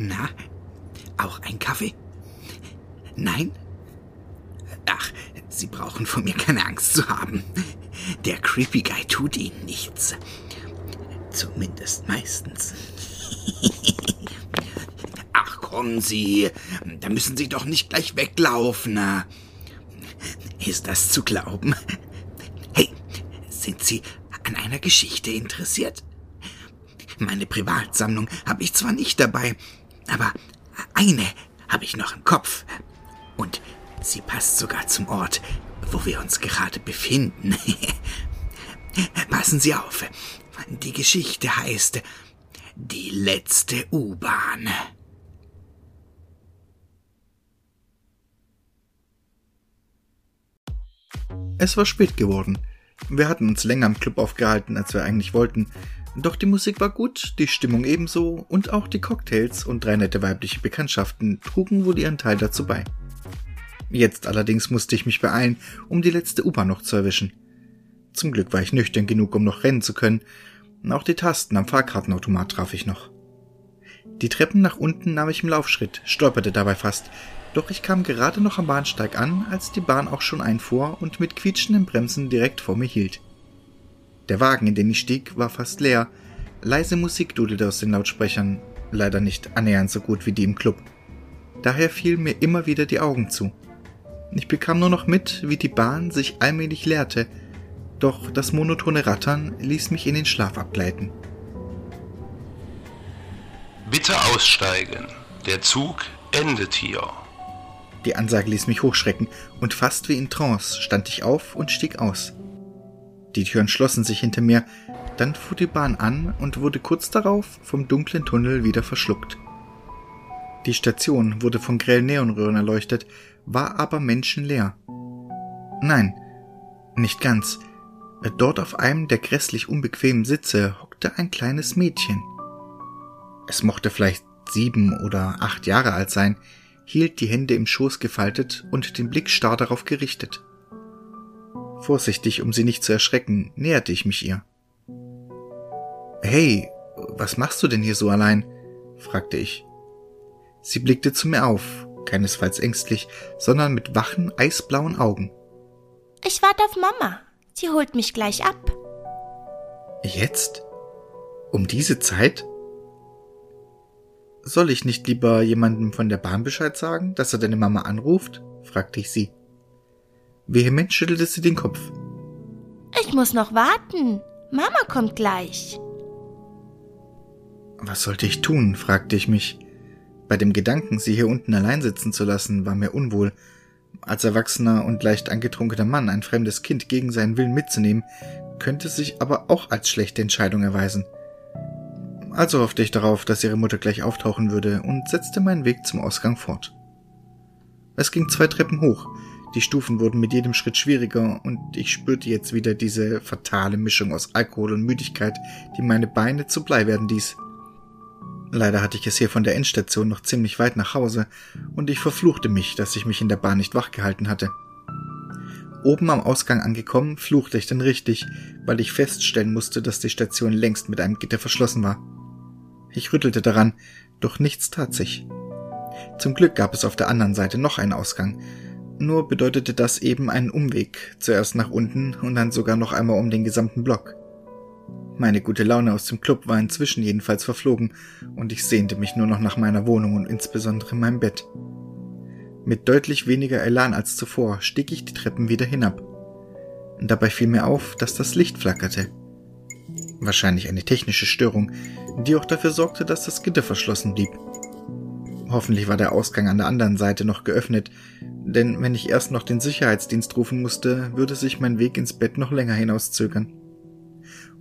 Na, auch ein Kaffee? Nein? Ach, Sie brauchen von mir keine Angst zu haben. Der Creepy Guy tut Ihnen nichts. Zumindest meistens. Ach, kommen Sie. Da müssen Sie doch nicht gleich weglaufen. Ist das zu glauben? Hey, sind Sie an einer Geschichte interessiert? Meine Privatsammlung habe ich zwar nicht dabei, aber eine habe ich noch im Kopf. Und sie passt sogar zum Ort, wo wir uns gerade befinden. Passen Sie auf. Die Geschichte heißt Die letzte U-Bahn. Es war spät geworden. Wir hatten uns länger im Club aufgehalten, als wir eigentlich wollten, doch die Musik war gut, die Stimmung ebenso und auch die Cocktails und drei nette weibliche Bekanntschaften trugen wohl ihren Teil dazu bei. Jetzt allerdings musste ich mich beeilen, um die letzte U-Bahn noch zu erwischen. Zum Glück war ich nüchtern genug, um noch rennen zu können. Auch die Tasten am Fahrkartenautomat traf ich noch. Die Treppen nach unten nahm ich im Laufschritt, stolperte dabei fast, doch ich kam gerade noch am Bahnsteig an, als die Bahn auch schon einfuhr und mit quietschenden Bremsen direkt vor mir hielt. Der Wagen, in den ich stieg, war fast leer. Leise Musik dudelte aus den Lautsprechern, leider nicht annähernd so gut wie die im Club. Daher fielen mir immer wieder die Augen zu. Ich bekam nur noch mit, wie die Bahn sich allmählich leerte, doch das monotone Rattern ließ mich in den Schlaf abgleiten. Bitte aussteigen. Der Zug endet hier. Die Ansage ließ mich hochschrecken, und fast wie in Trance stand ich auf und stieg aus. Die Türen schlossen sich hinter mir, dann fuhr die Bahn an und wurde kurz darauf vom dunklen Tunnel wieder verschluckt. Die Station wurde von grellen Neonröhren erleuchtet, war aber menschenleer. Nein, nicht ganz. Dort auf einem der grässlich unbequemen Sitze hockte ein kleines Mädchen. Es mochte vielleicht sieben oder acht Jahre alt sein, hielt die Hände im Schoß gefaltet und den Blick starr darauf gerichtet. Vorsichtig, um sie nicht zu erschrecken, näherte ich mich ihr. Hey, was machst du denn hier so allein? fragte ich. Sie blickte zu mir auf, keinesfalls ängstlich, sondern mit wachen, eisblauen Augen. Ich warte auf Mama. Sie holt mich gleich ab. Jetzt? Um diese Zeit? Soll ich nicht lieber jemandem von der Bahn Bescheid sagen, dass er deine Mama anruft? fragte ich sie. Vehement schüttelte sie den Kopf. Ich muss noch warten. Mama kommt gleich. Was sollte ich tun? fragte ich mich. Bei dem Gedanken, sie hier unten allein sitzen zu lassen, war mir unwohl. Als erwachsener und leicht angetrunkener Mann ein fremdes Kind gegen seinen Willen mitzunehmen, könnte sich aber auch als schlechte Entscheidung erweisen. Also hoffte ich darauf, dass ihre Mutter gleich auftauchen würde und setzte meinen Weg zum Ausgang fort. Es ging zwei Treppen hoch, die Stufen wurden mit jedem Schritt schwieriger und ich spürte jetzt wieder diese fatale Mischung aus Alkohol und Müdigkeit, die meine Beine zu Blei werden ließ. Leider hatte ich es hier von der Endstation noch ziemlich weit nach Hause und ich verfluchte mich, dass ich mich in der Bahn nicht wachgehalten hatte. Oben am Ausgang angekommen, fluchte ich dann richtig, weil ich feststellen musste, dass die Station längst mit einem Gitter verschlossen war. Ich rüttelte daran, doch nichts tat sich. Zum Glück gab es auf der anderen Seite noch einen Ausgang, nur bedeutete das eben einen Umweg, zuerst nach unten und dann sogar noch einmal um den gesamten Block. Meine gute Laune aus dem Club war inzwischen jedenfalls verflogen und ich sehnte mich nur noch nach meiner Wohnung und insbesondere meinem Bett. Mit deutlich weniger Elan als zuvor stieg ich die Treppen wieder hinab. Dabei fiel mir auf, dass das Licht flackerte. Wahrscheinlich eine technische Störung, die auch dafür sorgte, dass das Gitter verschlossen blieb. Hoffentlich war der Ausgang an der anderen Seite noch geöffnet, denn wenn ich erst noch den Sicherheitsdienst rufen musste, würde sich mein Weg ins Bett noch länger hinauszögern.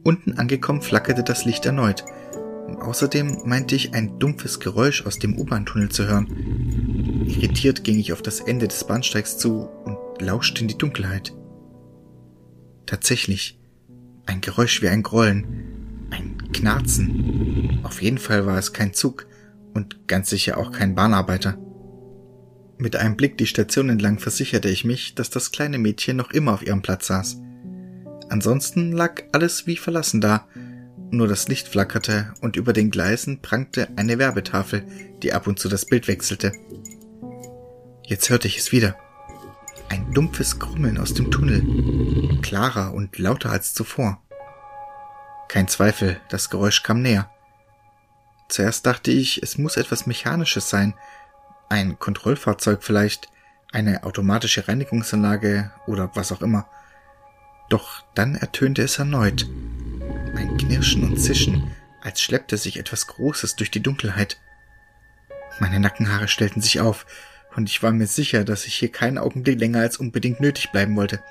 Unten angekommen flackerte das Licht erneut. Außerdem meinte ich ein dumpfes Geräusch aus dem U-Bahn-Tunnel zu hören. Irritiert ging ich auf das Ende des Bahnsteigs zu und lauschte in die Dunkelheit. Tatsächlich, ein Geräusch wie ein Grollen, ein Knarzen. Auf jeden Fall war es kein Zug und ganz sicher auch kein Bahnarbeiter. Mit einem Blick die Station entlang versicherte ich mich, dass das kleine Mädchen noch immer auf ihrem Platz saß. Ansonsten lag alles wie verlassen da, Nur das Licht flackerte und über den Gleisen prangte eine Werbetafel, die ab und zu das Bild wechselte. Jetzt hörte ich es wieder. Ein dumpfes Grummeln aus dem Tunnel, klarer und lauter als zuvor. Kein Zweifel, das Geräusch kam näher. Zuerst dachte ich, es muss etwas Mechanisches sein, ein Kontrollfahrzeug vielleicht, eine automatische Reinigungsanlage oder was auch immer. Doch dann ertönte es erneut. Ein Knirschen und Zischen, als schleppte sich etwas Großes durch die Dunkelheit. Meine Nackenhaare stellten sich auf, und ich war mir sicher, dass ich hier keinen Augenblick länger als unbedingt nötig bleiben wollte.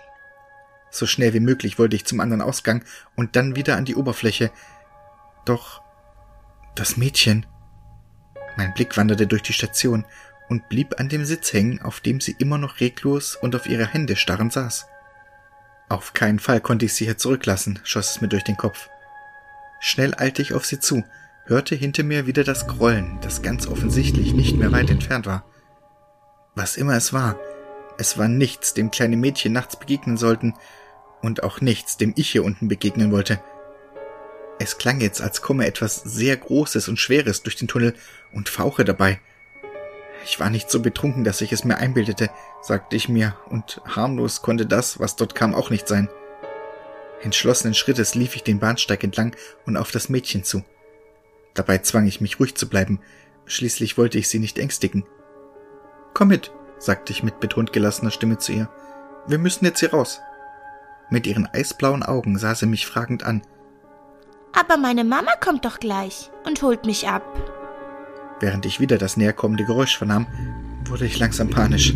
So schnell wie möglich wollte ich zum anderen Ausgang und dann wieder an die Oberfläche. Doch das Mädchen. Mein Blick wanderte durch die Station und blieb an dem Sitz hängen, auf dem sie immer noch reglos und auf ihre Hände starrend saß. Auf keinen Fall konnte ich sie hier zurücklassen, schoss es mir durch den Kopf. Schnell eilte ich auf sie zu, hörte hinter mir wieder das Grollen, das ganz offensichtlich nicht mehr weit entfernt war. Was immer es war, es war nichts, dem kleine Mädchen nachts begegnen sollten, und auch nichts, dem ich hier unten begegnen wollte. Es klang jetzt, als komme etwas sehr Großes und Schweres durch den Tunnel und fauche dabei. Ich war nicht so betrunken, dass ich es mir einbildete, sagte ich mir, und harmlos konnte das, was dort kam, auch nicht sein. Entschlossenen Schrittes lief ich den Bahnsteig entlang und auf das Mädchen zu. Dabei zwang ich mich ruhig zu bleiben, schließlich wollte ich sie nicht ängstigen. Komm mit, sagte ich mit betont gelassener Stimme zu ihr. Wir müssen jetzt hier raus. Mit ihren eisblauen Augen sah sie mich fragend an. Aber meine Mama kommt doch gleich und holt mich ab. Während ich wieder das näherkommende Geräusch vernahm, wurde ich langsam panisch.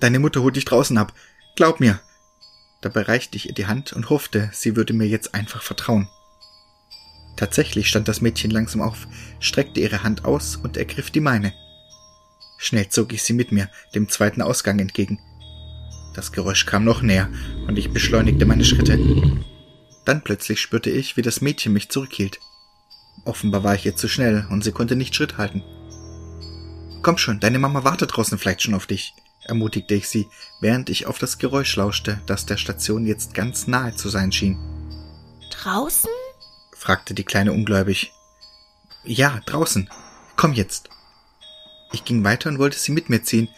Deine Mutter holt dich draußen ab. Glaub mir. Dabei reichte ich ihr die Hand und hoffte, sie würde mir jetzt einfach vertrauen. Tatsächlich stand das Mädchen langsam auf, streckte ihre Hand aus und ergriff die meine. Schnell zog ich sie mit mir, dem zweiten Ausgang entgegen. Das Geräusch kam noch näher, und ich beschleunigte meine Schritte. Dann plötzlich spürte ich, wie das Mädchen mich zurückhielt. Offenbar war ich jetzt zu schnell, und sie konnte nicht Schritt halten. Komm schon, deine Mama wartet draußen vielleicht schon auf dich, ermutigte ich sie, während ich auf das Geräusch lauschte, das der Station jetzt ganz nahe zu sein schien. Draußen? fragte die Kleine ungläubig. Ja, draußen. Komm jetzt. Ich ging weiter und wollte sie mit mir ziehen,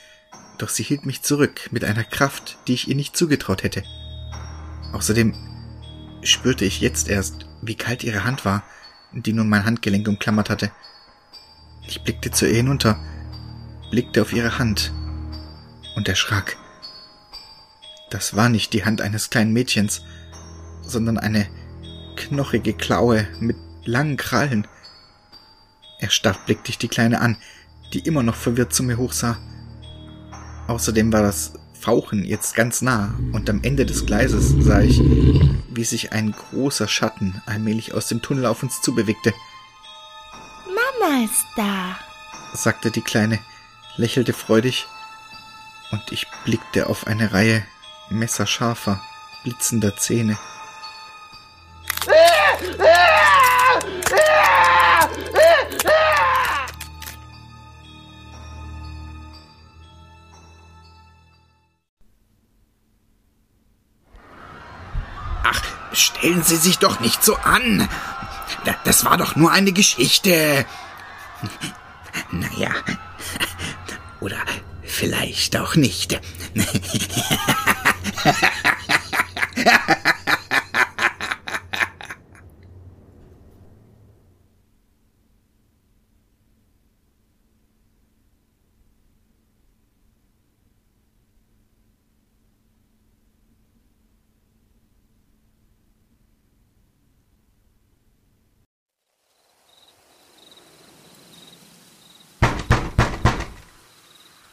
doch sie hielt mich zurück mit einer Kraft, die ich ihr nicht zugetraut hätte. Außerdem spürte ich jetzt erst, wie kalt ihre Hand war, die nun mein Handgelenk umklammert hatte. Ich blickte zu ihr hinunter, blickte auf ihre Hand und erschrak. Das war nicht die Hand eines kleinen Mädchens, sondern eine knochige Klaue mit langen Krallen. Erstarrt blickte ich die Kleine an, die immer noch verwirrt zu mir hochsah. Außerdem war das Fauchen jetzt ganz nah und am Ende des Gleises sah ich, wie sich ein großer Schatten allmählich aus dem Tunnel auf uns zubewegte. Mama ist da, sagte die Kleine, lächelte freudig und ich blickte auf eine Reihe messerscharfer, blitzender Zähne. Stellen Sie sich doch nicht so an. Das war doch nur eine Geschichte. Naja. Oder vielleicht auch nicht.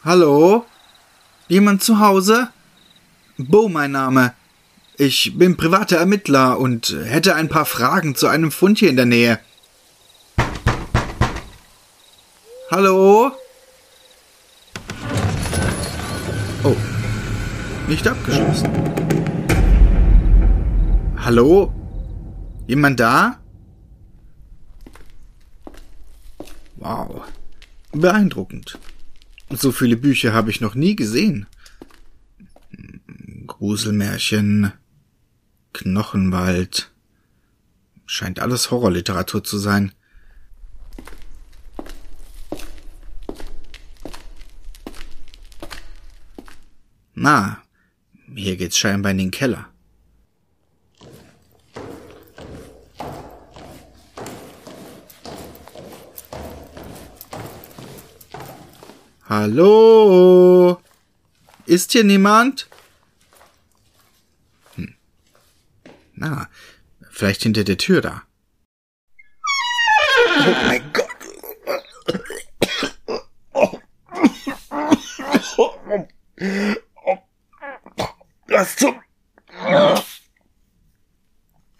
Hallo? Jemand zu Hause? Bo, mein Name. Ich bin privater Ermittler und hätte ein paar Fragen zu einem Fund hier in der Nähe. Hallo? Oh, nicht abgeschlossen. Hallo? Jemand da? Wow, beeindruckend. So viele Bücher habe ich noch nie gesehen. Gruselmärchen, Knochenwald, Scheint alles Horrorliteratur zu sein. Na, hier geht's scheinbar in den Keller. Hallo? Ist hier niemand? Hm. Na, vielleicht hinter der Tür da. Oh mein Gott. Oh. Oh. Oh. Das zum...